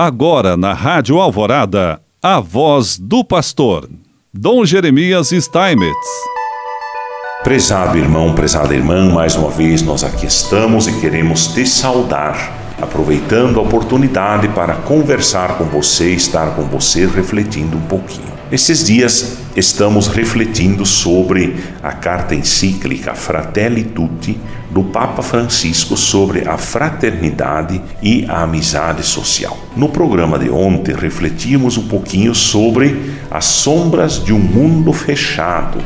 Agora na Rádio Alvorada, a voz do pastor, Dom Jeremias Steinmetz. Prezado irmão, prezada irmã, mais uma vez nós aqui estamos e queremos te saudar, aproveitando a oportunidade para conversar com você, estar com você, refletindo um pouquinho. Esses dias estamos refletindo sobre a carta encíclica Fratelli Tutti do Papa Francisco sobre a fraternidade e a amizade social. No programa de ontem refletimos um pouquinho sobre as sombras de um mundo fechado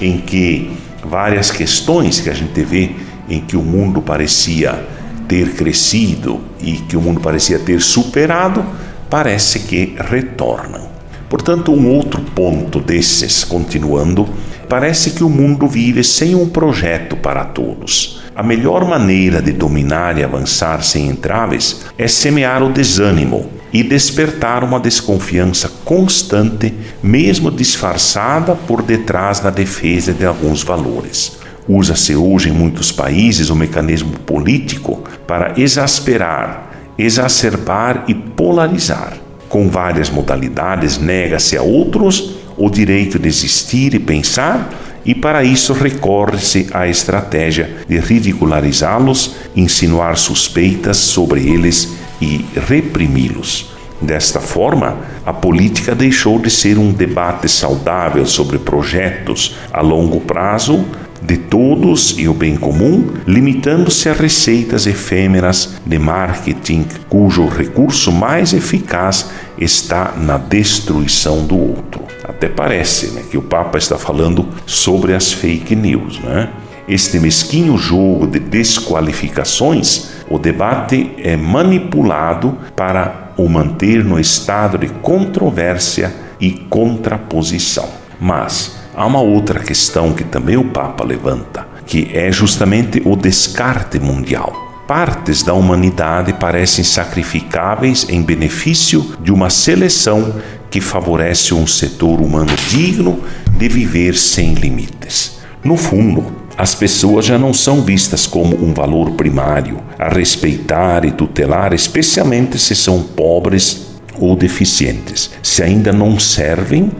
em que várias questões que a gente vê em que o mundo parecia ter crescido e que o mundo parecia ter superado, parece que retornam. Portanto, um outro ponto desses, continuando, parece que o mundo vive sem um projeto para todos. A melhor maneira de dominar e avançar sem entraves é semear o desânimo e despertar uma desconfiança constante, mesmo disfarçada por detrás da defesa de alguns valores. Usa-se hoje em muitos países o mecanismo político para exasperar, exacerbar e polarizar. Com várias modalidades, nega-se a outros o direito de existir e pensar, e para isso recorre-se à estratégia de ridicularizá-los, insinuar suspeitas sobre eles e reprimi-los. Desta forma, a política deixou de ser um debate saudável sobre projetos a longo prazo de todos e o bem comum, limitando-se a receitas efêmeras de marketing cujo recurso mais eficaz está na destruição do outro. Até parece né, que o Papa está falando sobre as fake news. Né? Este mesquinho jogo de desqualificações, o debate é manipulado para o manter no estado de controvérsia e contraposição. Mas há uma outra questão que também o Papa levanta, que é justamente o descarte mundial partes da humanidade parecem sacrificáveis em benefício de uma seleção que favorece um setor humano digno de viver sem limites. No fundo, as pessoas já não são vistas como um valor primário a respeitar e tutelar, especialmente se são pobres ou deficientes, se ainda não servem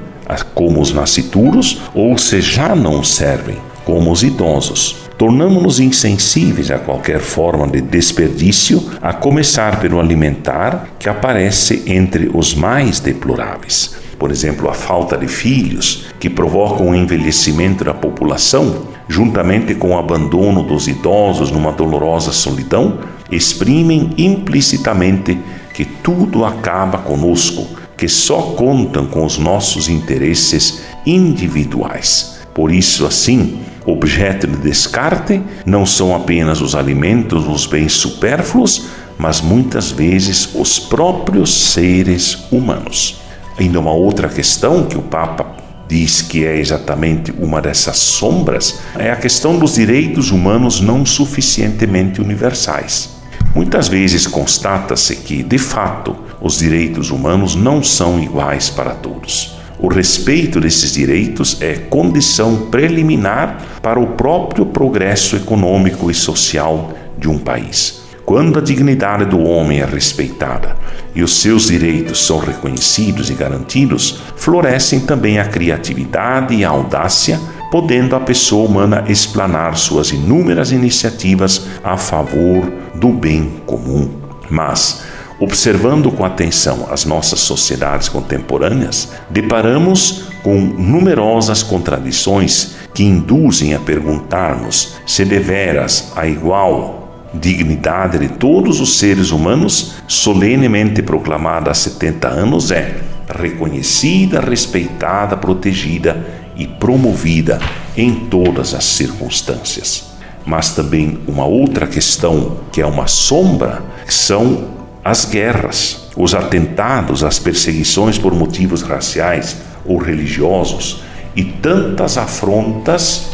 como os nascituros ou se já não servem como os idosos. Tornamos-nos insensíveis a qualquer forma de desperdício, a começar pelo alimentar, que aparece entre os mais deploráveis. Por exemplo, a falta de filhos, que provoca um envelhecimento da população, juntamente com o abandono dos idosos numa dolorosa solidão, exprimem implicitamente que tudo acaba conosco, que só contam com os nossos interesses individuais. Por isso, assim, objeto de descarte não são apenas os alimentos, os bens supérfluos, mas muitas vezes os próprios seres humanos. Ainda uma outra questão que o Papa diz que é exatamente uma dessas sombras é a questão dos direitos humanos não suficientemente universais. Muitas vezes constata-se que, de fato, os direitos humanos não são iguais para todos. O respeito desses direitos é condição preliminar para o próprio progresso econômico e social de um país. Quando a dignidade do homem é respeitada e os seus direitos são reconhecidos e garantidos, florescem também a criatividade e a audácia, podendo a pessoa humana explanar suas inúmeras iniciativas a favor do bem comum. Mas, Observando com atenção as nossas sociedades contemporâneas, deparamos com numerosas contradições que induzem a perguntarmos se deveras a igual dignidade de todos os seres humanos, solenemente proclamada há 70 anos, é reconhecida, respeitada, protegida e promovida em todas as circunstâncias. Mas também uma outra questão que é uma sombra são as guerras, os atentados, as perseguições por motivos raciais ou religiosos e tantas afrontas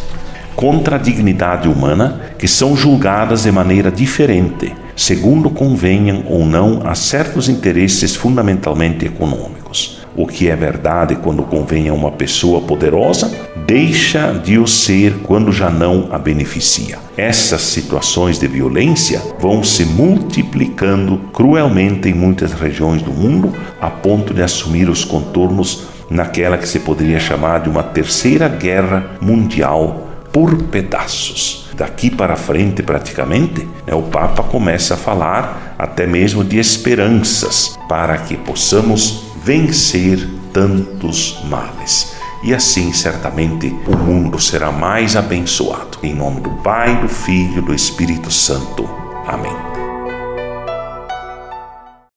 contra a dignidade humana que são julgadas de maneira diferente, segundo convenham ou não a certos interesses fundamentalmente econômicos. O que é verdade quando convém a uma pessoa poderosa, deixa de o ser quando já não a beneficia. Essas situações de violência vão se multiplicando cruelmente em muitas regiões do mundo, a ponto de assumir os contornos naquela que se poderia chamar de uma terceira guerra mundial por pedaços. Daqui para frente, praticamente, né, o Papa começa a falar até mesmo de esperanças para que possamos vencer tantos males. E assim, certamente, o mundo será mais abençoado. Em nome do Pai, do Filho e do Espírito Santo. Amém.